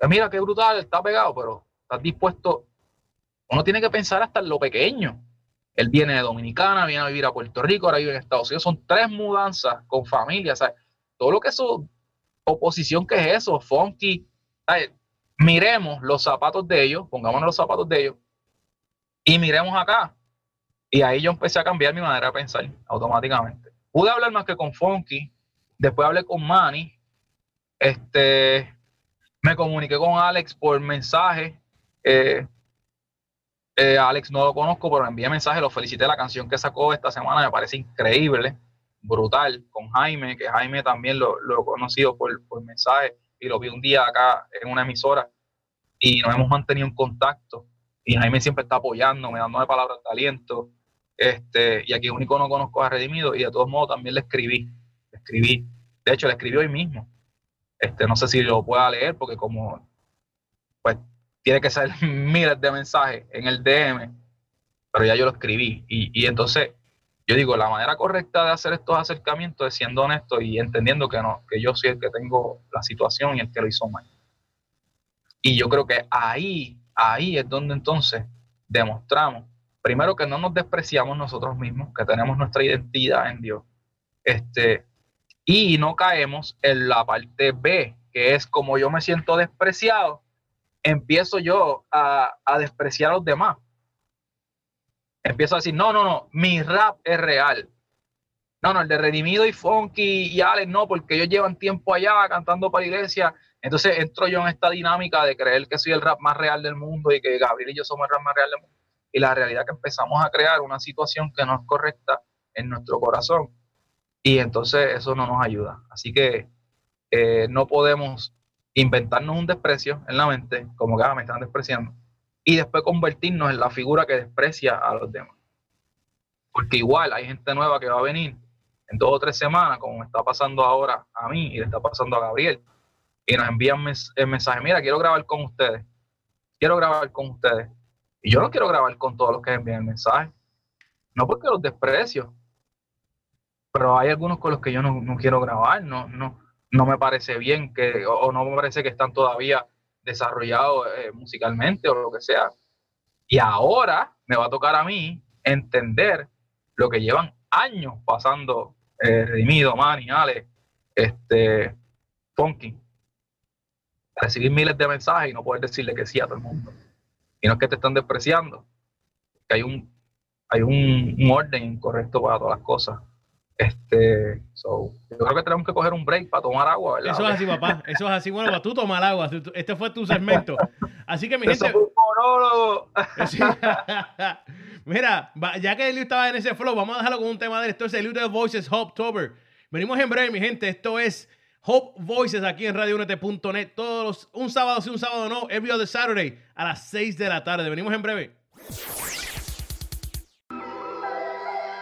Eh, mira qué brutal, está pegado, pero estás dispuesto. Uno tiene que pensar hasta en lo pequeño. Él viene de Dominicana, viene a vivir a Puerto Rico, ahora vive en Estados Unidos. Son tres mudanzas con familia. Todo lo que eso, oposición que es eso, funky. Miremos los zapatos de ellos, pongámonos los zapatos de ellos y miremos acá. Y ahí yo empecé a cambiar mi manera de pensar automáticamente. Pude hablar más que con Funky, después hablé con Manny, este, Me comuniqué con Alex por mensaje. Eh, eh, Alex no lo conozco, pero envié mensaje, lo felicité. La canción que sacó esta semana me parece increíble, brutal. Con Jaime, que Jaime también lo, lo he conocido por, por mensaje y lo vi un día acá en una emisora y nos hemos mantenido en contacto. Y Jaime siempre está apoyándome, dándome palabras de aliento. Este, y aquí único no conozco a Redimido y de todos modos también le escribí. Le escribí. De hecho, le escribí hoy mismo. Este, no sé si lo pueda leer porque como pues tiene que ser miles de mensajes en el DM, pero ya yo lo escribí. Y, y entonces yo digo, la manera correcta de hacer estos acercamientos es siendo honesto y entendiendo que no, que yo soy el que tengo la situación y el que lo hizo mal. Y yo creo que ahí, ahí es donde entonces demostramos, primero que no nos despreciamos nosotros mismos, que tenemos nuestra identidad en Dios, este, y no caemos en la parte B, que es como yo me siento despreciado, empiezo yo a, a despreciar a los demás. Empiezo a decir, no, no, no, mi rap es real. No, no, el de Redimido y Funky y Alex no, porque ellos llevan tiempo allá cantando para iglesia entonces entro yo en esta dinámica de creer que soy el rap más real del mundo y que Gabriel y yo somos el rap más real del mundo. Y la realidad que empezamos a crear una situación que no es correcta en nuestro corazón. Y entonces eso no nos ayuda. Así que eh, no podemos inventarnos un desprecio en la mente, como que ah, me están despreciando, y después convertirnos en la figura que desprecia a los demás. Porque igual hay gente nueva que va a venir en dos o tres semanas, como me está pasando ahora a mí y le está pasando a Gabriel y nos envían el mensaje, mira, quiero grabar con ustedes, quiero grabar con ustedes. Y yo no quiero grabar con todos los que envían el mensaje, no porque los desprecio, pero hay algunos con los que yo no, quiero grabar, no, no, no me parece bien que, o, no me parece que están todavía desarrollados eh, musicalmente o lo que sea. Y ahora me va a tocar a mí entender lo que llevan años pasando eh, Redimido, Manny, Ale, este, Funky recibir miles de mensajes y no poder decirle que sí a todo el mundo. Y no es que te están despreciando, que hay un, hay un, orden correcto para todas las cosas. Este, so, yo creo que tenemos que coger un break para tomar agua, ¿verdad? Eso es así, papá. Eso es así. Bueno, para tú tomar agua. Este fue tu segmento. Así que mi gente. Mira, ya que Eliu estaba en ese flow, vamos a dejarlo con un tema de esto. Es el de Voices October. Venimos en breve, mi gente. Esto es Hope Voices aquí en RadioUNT.net todos los, un sábado sí, un sábado no, every other Saturday a las 6 de la tarde. Venimos en breve.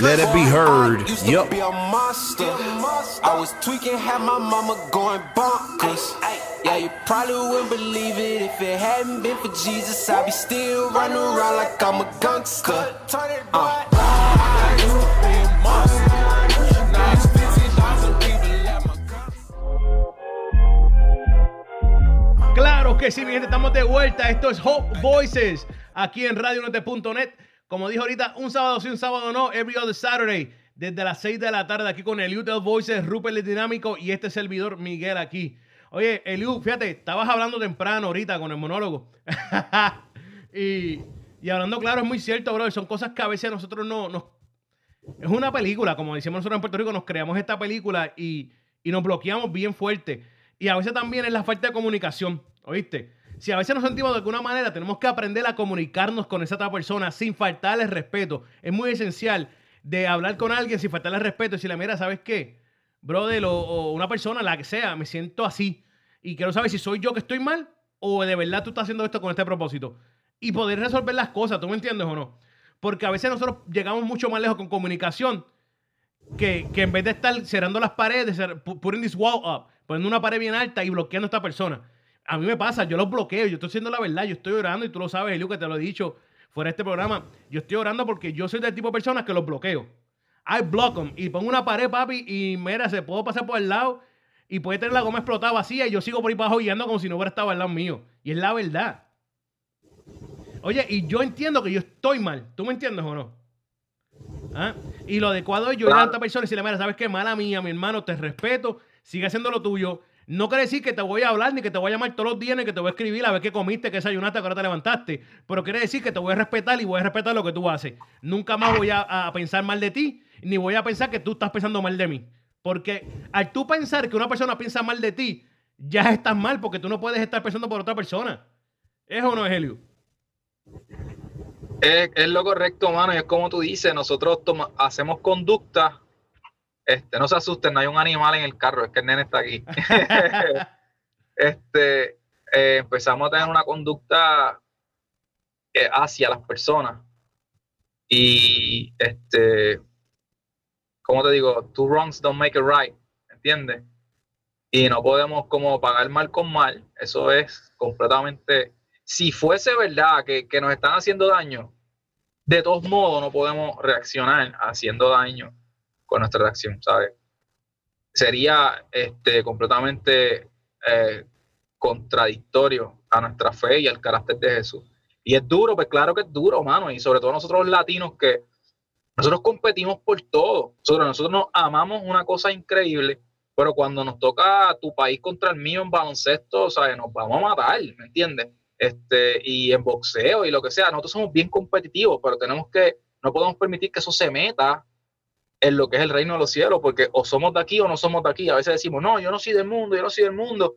let it be heard. Yup. I was tweaking, had my mama going bonkers. Yeah, you probably wouldn't believe it if it hadn't been for Jesus. I'd be still running around like I'm a gangster. Uh. Claro que sí, mi gente, estamos de vuelta. Esto es Hope Voices aquí en RadioNote.net. Como dijo ahorita, un sábado sí, un sábado no, every other Saturday, desde las 6 de la tarde aquí con el Utah Voices, Rupert el Dinámico y este servidor Miguel aquí. Oye, Eliu, fíjate, estabas hablando temprano ahorita con el monólogo. y, y, hablando claro, es muy cierto, bro. Son cosas que a veces nosotros no, no. Es una película, como decimos nosotros en Puerto Rico, nos creamos esta película y, y nos bloqueamos bien fuerte. Y a veces también es la falta de comunicación, ¿oíste? Si a veces nos sentimos de alguna manera, tenemos que aprender a comunicarnos con esa otra persona sin faltarle respeto. Es muy esencial de hablar con alguien sin faltarle respeto y decirle, mira, ¿sabes qué? Brother, o, una persona, la que sea, me siento así. Y quiero saber si soy yo que estoy mal o de verdad tú estás haciendo esto con este propósito. Y poder resolver las cosas, ¿tú me entiendes o no? Porque a veces nosotros llegamos mucho más lejos con comunicación que, que en vez de estar cerrando las paredes, putting this wall up, poniendo una pared bien alta y bloqueando a esta persona. A mí me pasa, yo los bloqueo, yo estoy haciendo la verdad, yo estoy orando y tú lo sabes, Eliu, que te lo he dicho fuera de este programa. Yo estoy orando porque yo soy del tipo de personas que los bloqueo. I block them y pongo una pared, papi, y mira, se puedo pasar por el lado y puede tener la goma explotada vacía y yo sigo por ahí para abajo guiando como si no hubiera estado al lado mío. Y es la verdad. Oye, y yo entiendo que yo estoy mal. ¿Tú me entiendes o no? ¿Ah? Y lo adecuado es yo ir a esta persona y decirle, mira, ¿sabes qué? Mala mía, mi hermano, te respeto, sigue haciendo lo tuyo. No quiere decir que te voy a hablar, ni que te voy a llamar todos los días, ni que te voy a escribir a ver qué comiste, qué desayunaste, que ahora te levantaste. Pero quiere decir que te voy a respetar y voy a respetar lo que tú haces. Nunca más voy a, a pensar mal de ti, ni voy a pensar que tú estás pensando mal de mí. Porque al tú pensar que una persona piensa mal de ti, ya estás mal, porque tú no puedes estar pensando por otra persona. ¿Es o no es, Helio? Es, lo correcto, mano, y es como tú dices, nosotros hacemos conducta. Este, no se asusten, no hay un animal en el carro, es que el nene está aquí. este, eh, empezamos a tener una conducta eh, hacia las personas. Y este, como te digo, two wrongs don't make it right, ¿entiendes? Y no podemos como pagar mal con mal, eso es completamente si fuese verdad que, que nos están haciendo daño, de todos modos no podemos reaccionar haciendo daño con nuestra reacción, ¿sabes? Sería este, completamente eh, contradictorio a nuestra fe y al carácter de Jesús. Y es duro, pues claro que es duro, mano, y sobre todo nosotros los latinos que nosotros competimos por todo. Nosotros, nosotros nos amamos una cosa increíble, pero cuando nos toca tu país contra el mío en baloncesto, ¿sabes? Nos vamos a matar, ¿me entiendes? este, y en boxeo y lo que sea. Nosotros somos bien competitivos, pero tenemos que, no podemos permitir que eso se meta en lo que es el reino de los cielos, porque o somos de aquí o no somos de aquí. A veces decimos, no, yo no soy del mundo, yo no soy del mundo,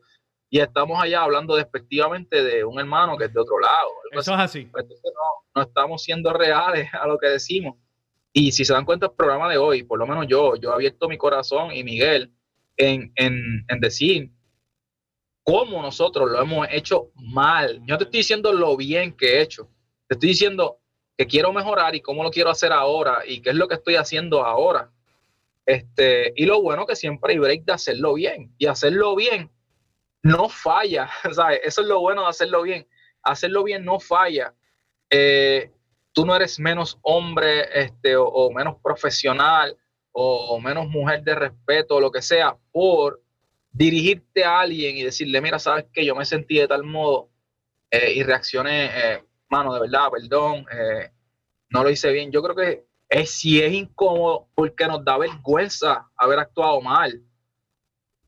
y estamos allá hablando despectivamente de un hermano que es de otro lado. Eso es así. Pues entonces no, no estamos siendo reales a lo que decimos. Y si se dan cuenta el programa de hoy, por lo menos yo, yo he abierto mi corazón y Miguel en, en, en decir cómo nosotros lo hemos hecho mal. Yo no te estoy diciendo lo bien que he hecho, te estoy diciendo que quiero mejorar y cómo lo quiero hacer ahora y qué es lo que estoy haciendo ahora. Este, y lo bueno que siempre hay break de hacerlo bien y hacerlo bien no falla, ¿sabes? Eso es lo bueno de hacerlo bien. Hacerlo bien no falla. Eh, tú no eres menos hombre este, o, o menos profesional o, o menos mujer de respeto o lo que sea por dirigirte a alguien y decirle, mira, sabes que yo me sentí de tal modo eh, y reaccioné, eh, mano, de verdad, perdón, eh, no lo hice bien. Yo creo que es, si es incómodo porque nos da vergüenza haber actuado mal,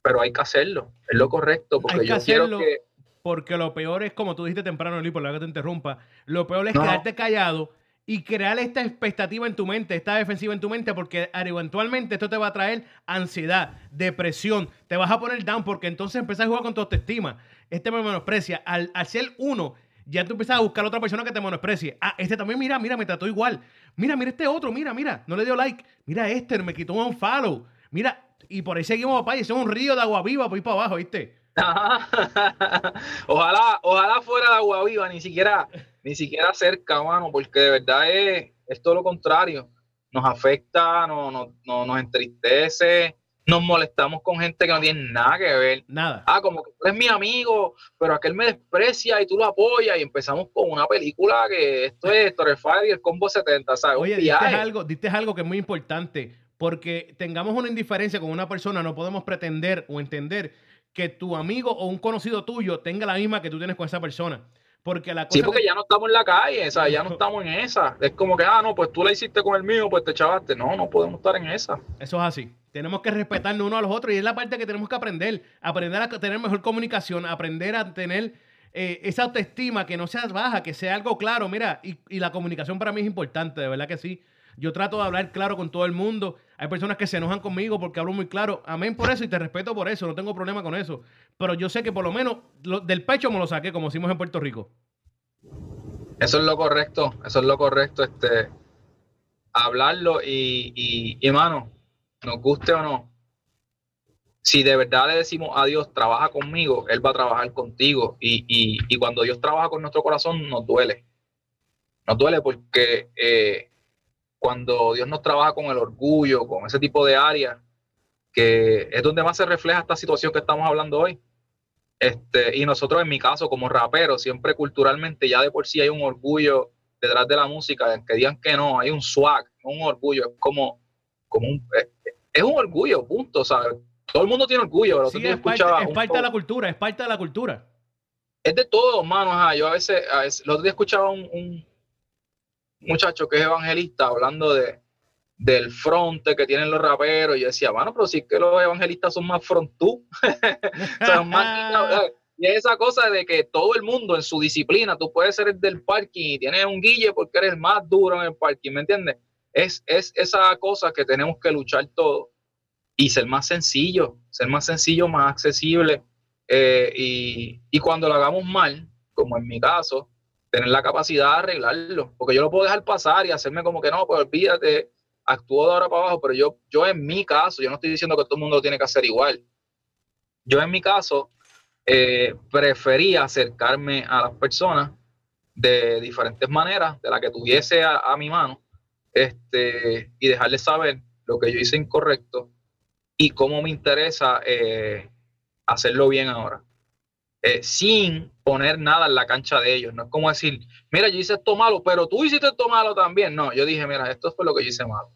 pero hay que hacerlo, es lo correcto, porque Hay que yo hacerlo. quiero que... Porque lo peor es, como tú dijiste temprano, Eli, por la que te interrumpa, lo peor es No. quedarte callado y crear esta expectativa en tu mente, esta defensiva en tu mente, porque eventualmente esto te va a traer ansiedad, depresión, te vas a poner down porque entonces empiezas a jugar con tu autoestima. Este me menosprecia. Al, al ser uno, ya tú empiezas a buscar a otra persona que te menosprecie. Ah, este también, mira, mira, me trató igual. Mira, mira este otro, mira, mira, no le dio like. Mira este, me quitó un follow. Mira, y por ahí seguimos, papá, y es un río de agua viva por ahí para abajo, ¿viste? ojalá, ojalá fuera de agua viva, ni siquiera, ni siquiera cerca, mano, porque de verdad es, es todo lo contrario. Nos afecta, no, no, no- nos entristece, nos molestamos con gente que no tiene nada que ver. Nada. Ah, como que tú eres mi amigo, pero aquel me desprecia y tú lo apoyas y empezamos con una película que esto es Torrefire y el combo 70, ¿sabes? Oye, diste algo, diste algo que es muy importante, porque tengamos una indiferencia con una persona, no podemos pretender o entender que tu amigo o un conocido tuyo tenga la misma que tú tienes con esa persona. Porque la cosa Sí, porque que- ya no estamos en la calle, o sea, ya no estamos en esa. Es como que, ah, no, pues tú la hiciste con el mío, pues te chavaste. No, no podemos estar en esa. Eso es así. Tenemos que respetarnos uno a los otros y es la parte que tenemos que aprender. Aprender a tener mejor comunicación, aprender a tener eh, esa autoestima que no sea baja, que sea algo claro. Mira, y, y la comunicación para mí es importante, de verdad que sí. Yo trato de hablar claro con todo el mundo. Hay personas que se enojan conmigo porque hablo muy claro. Amén por eso y te respeto por eso. No tengo problema con eso. Pero yo sé que por lo menos del pecho me lo saqué, como decimos en Puerto Rico. Eso es lo correcto, eso es lo correcto, este, hablarlo y, y, y nos guste o no, si de verdad le decimos a Dios, trabaja conmigo, Él va a trabajar contigo. Y, y, y cuando Dios trabaja con nuestro corazón, nos duele. Nos duele porque eh, cuando Dios nos trabaja con el orgullo, con ese tipo de áreas, que es donde más se refleja esta situación que estamos hablando hoy. Este, y nosotros, en mi caso, como rapero, siempre culturalmente ya de por sí hay un orgullo detrás de la música, que digan que no, hay un swag, un orgullo, es como, como un, es, un orgullo, punto, ¿sabes? Todo el mundo tiene orgullo, pero sí, es, parte, es parte de la cultura, es parte de la cultura. Es de todo, hermano. Yo a veces, a veces, el otro día escuchaba un, un muchacho que es evangelista hablando de, del fronte que tienen los raperos. Y yo decía, bueno, pero si es que los evangelistas son más frontú. y esa cosa de que todo el mundo en su disciplina, tú puedes ser el del parking y tienes un guille porque eres más duro en el parking, ¿me entiendes? Es, es esa cosa que tenemos que luchar todos y ser más sencillo, ser más sencillo, más accesible. Eh, y, y cuando lo hagamos mal, como en mi caso, tener la capacidad de arreglarlo, porque yo lo puedo dejar pasar y hacerme como que no, pues olvídate, actúo de ahora para abajo, pero yo, yo en mi caso, yo no estoy diciendo que todo el mundo lo tiene que hacer igual. Yo en mi caso eh, prefería acercarme a las personas de diferentes maneras, de la que tuviese a, mi mano, este, y dejarles saber lo que yo hice incorrecto y cómo me interesa eh, hacerlo bien ahora. Eh, sin poner nada en la cancha de ellos. No es como decir, mira, yo hice esto malo, pero tú hiciste esto malo también. No, yo dije, mira, esto fue lo que yo hice malo.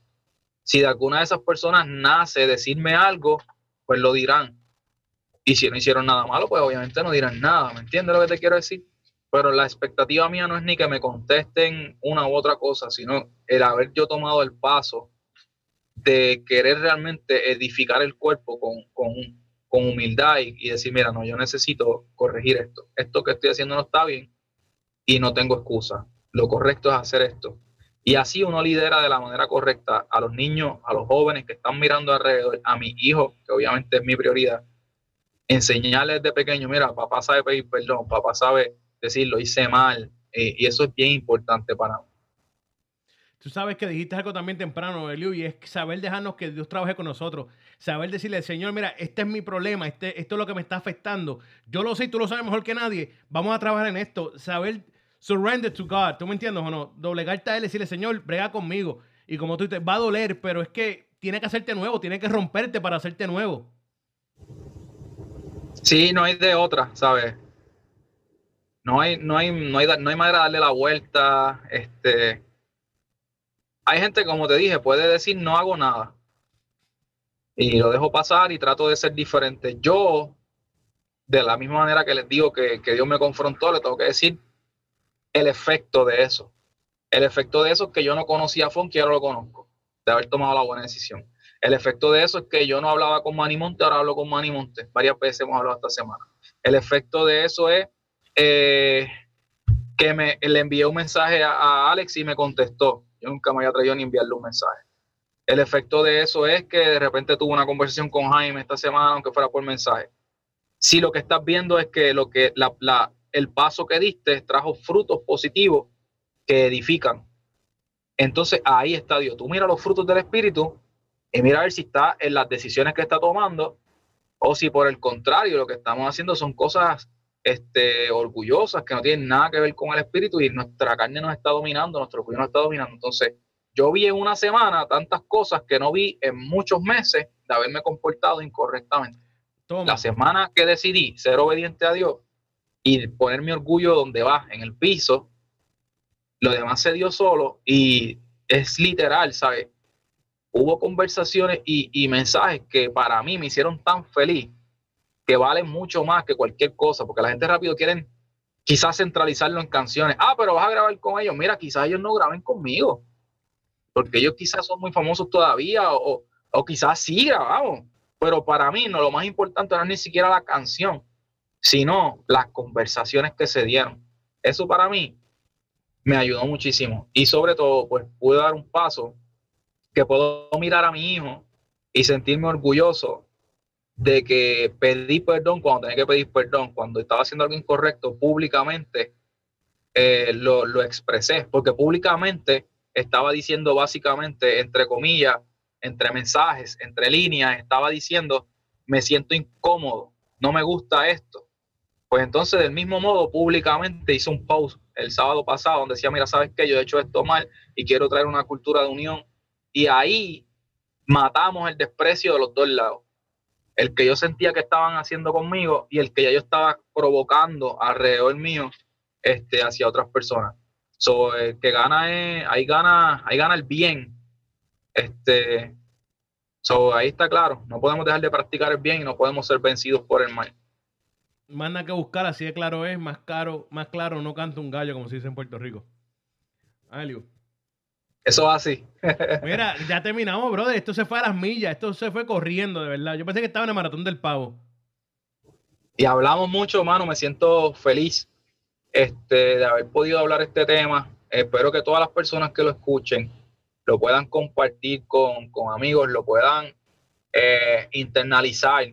Si de alguna de esas personas nace decirme algo, pues lo dirán. Y si no hicieron nada malo, pues obviamente no dirán nada. ¿Me entiendes lo que te quiero decir? Pero la expectativa mía no es ni que me contesten una u otra cosa, sino el haber yo tomado el paso de querer realmente edificar el cuerpo con, con, con humildad y, decir, mira, no, yo necesito corregir esto. Esto que estoy haciendo no está bien y no tengo excusa. Lo correcto es hacer esto. Y así uno lidera de la manera correcta a los niños, a los jóvenes que están mirando alrededor, a mi hijo, que obviamente es mi prioridad. Enseñarles de pequeño, mira, papá sabe pedir perdón, papá sabe decirlo, hice mal. Eh, y eso es bien importante para mí. Tú sabes que dijiste algo también temprano, Eliu, y es saber dejarnos que Dios trabaje con nosotros. Saber decirle, Señor, mira, este es mi problema, este, esto es lo que me está afectando. Yo lo sé y tú lo sabes mejor que nadie. Vamos a trabajar en esto. Saber surrender to God. ¿Tú me entiendes o no? Doblegarte a Él y decirle, Señor, brega conmigo. Y como tú dices, va a doler, pero es que tiene que hacerte nuevo, tiene que romperte para hacerte nuevo. Sí, no hay de otra, ¿sabes? No hay, no hay, no hay, no hay manera de darle la vuelta. Este hay gente, como te dije, puede decir no hago nada. Y lo dejo pasar y trato de ser diferente. Yo, de la misma manera que les digo que, Dios me confrontó, le tengo que decir el efecto de eso. El efecto de eso es que yo no conocía a Fonky, ahora lo conozco, de haber tomado la buena decisión. El efecto de eso es que yo no hablaba con Manny Monte, ahora hablo con Manny Monte. Varias veces hemos hablado esta semana. El efecto de eso es eh, que me, le envié un mensaje a Alex y me contestó yo nunca me había traído ni enviarle un mensaje. El efecto de eso es que de repente tuve una conversación con Jaime esta semana, aunque fuera por mensaje. Si lo que estás viendo es que, lo que la, el paso que diste trajo frutos positivos que edifican, entonces ahí está Dios. Tú mira los frutos del Espíritu y mira a ver si está en las decisiones que está tomando o si por el contrario lo que estamos haciendo son cosas este, orgullosas que no tienen nada que ver con el espíritu y nuestra carne nos está dominando, nuestro orgullo nos está dominando. Entonces, yo vi en una semana tantas cosas que no vi en muchos meses de haberme comportado incorrectamente. La semana que decidí ser obediente a Dios y poner mi orgullo donde va, en el piso, lo demás se dio solo y es literal, ¿sabes? Hubo conversaciones y, y mensajes que para mí me hicieron tan feliz que valen mucho más que cualquier cosa, porque la gente rápido quieren quizás centralizarlo en canciones. Ah, pero vas a grabar con ellos. Mira, quizás ellos no graben conmigo, porque ellos quizás son muy famosos todavía, o, quizás sí grabamos. Pero para mí, no, lo más importante no es ni siquiera la canción, sino las conversaciones que se dieron. Eso para mí me ayudó muchísimo. Y sobre todo, pues pude dar un paso que puedo mirar a mi hijo y sentirme orgulloso de que pedí perdón cuando tenía que pedir perdón, cuando estaba haciendo algo incorrecto públicamente, eh, lo, lo, expresé, porque públicamente estaba diciendo básicamente, entre comillas, entre mensajes, entre líneas, estaba diciendo, me siento incómodo, no me gusta esto. Pues entonces, del mismo modo, públicamente hice un post el sábado pasado donde decía, mira, ¿sabes qué? Yo he hecho esto mal y quiero traer una cultura de unión. Y ahí matamos el desprecio de los dos lados. El que yo sentía que estaban haciendo conmigo y el que ya yo estaba provocando alrededor mío este, hacia otras personas. So, el que gana es, ahí gana, ahí gana el bien. Este, so, ahí está claro. No podemos dejar de practicar el bien y no podemos ser vencidos por el mal más nada que buscar, así de claro es, más caro, más claro no canta un gallo, como se dice en Puerto Rico. Alio. Eso va así. Mira, ya terminamos, brother. Esto se fue a las millas, esto se fue corriendo, de verdad. Yo pensé que estaba en el maratón del pavo. Y hablamos mucho, mano. Me siento feliz este, de haber podido hablar este tema. Espero que todas las personas que lo escuchen lo puedan compartir con, amigos, lo puedan eh, internalizar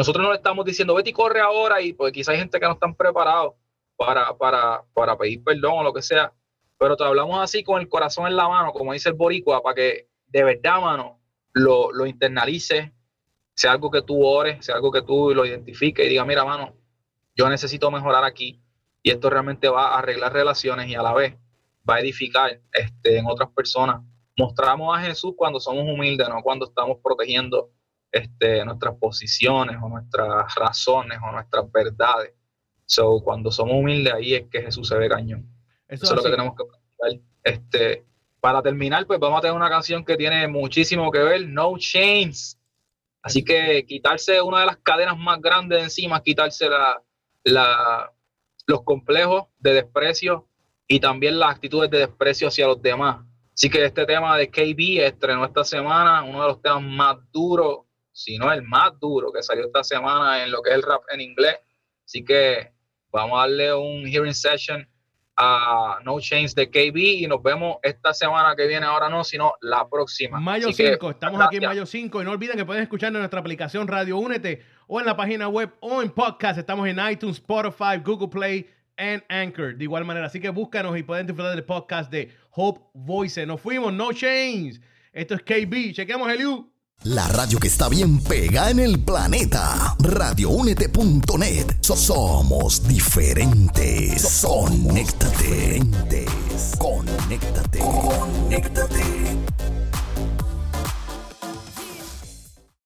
nosotros no le estamos diciendo, vete y corre ahora, y pues quizá hay gente que no están preparados para, para, para pedir perdón o lo que sea, pero te hablamos así con el corazón en la mano, como dice el boricua, para que de verdad, mano, lo, lo internalice, sea algo que tú ores, sea algo que tú lo identifiques y diga, mira, mano, yo necesito mejorar aquí y esto realmente va a arreglar relaciones y a la vez va a edificar este, en otras personas. Mostramos a Jesús cuando somos humildes, no cuando estamos protegiendo este, nuestras posiciones o nuestras razones o nuestras verdades. So, cuando somos humildes, ahí es que Jesús se ve cañón. Eso, es lo que tenemos que practicar. Este, para terminar, pues vamos a tener una canción que tiene muchísimo que ver, No Chains. Así que quitarse una de las cadenas más grandes de encima, quitarse la, la, los complejos de desprecio y también las actitudes de desprecio hacia los demás. Así que este tema de KB estrenó esta semana, uno de los temas más duros si no el más duro que salió esta semana en lo que es el rap en inglés. Así que vamos a darle un hearing session a No Change de KB y nos vemos esta semana que viene, ahora no, sino la próxima. Mayo 5, estamos aquí en Mayo 5 y no olviden que pueden escuchar en nuestra aplicación Radio Únete o en la página web o en podcast. Estamos en iTunes, Spotify, Google Play and Anchor. De igual manera, así que búscanos y pueden disfrutar del podcast de Hope Voice. Nos fuimos, No Change. Esto es KB. Chequeamos el U. La radio que está bien pega en el planeta. Radioúnete.net. somos diferentes. Conéctate. Diferentes. Conéctate. Conéctate.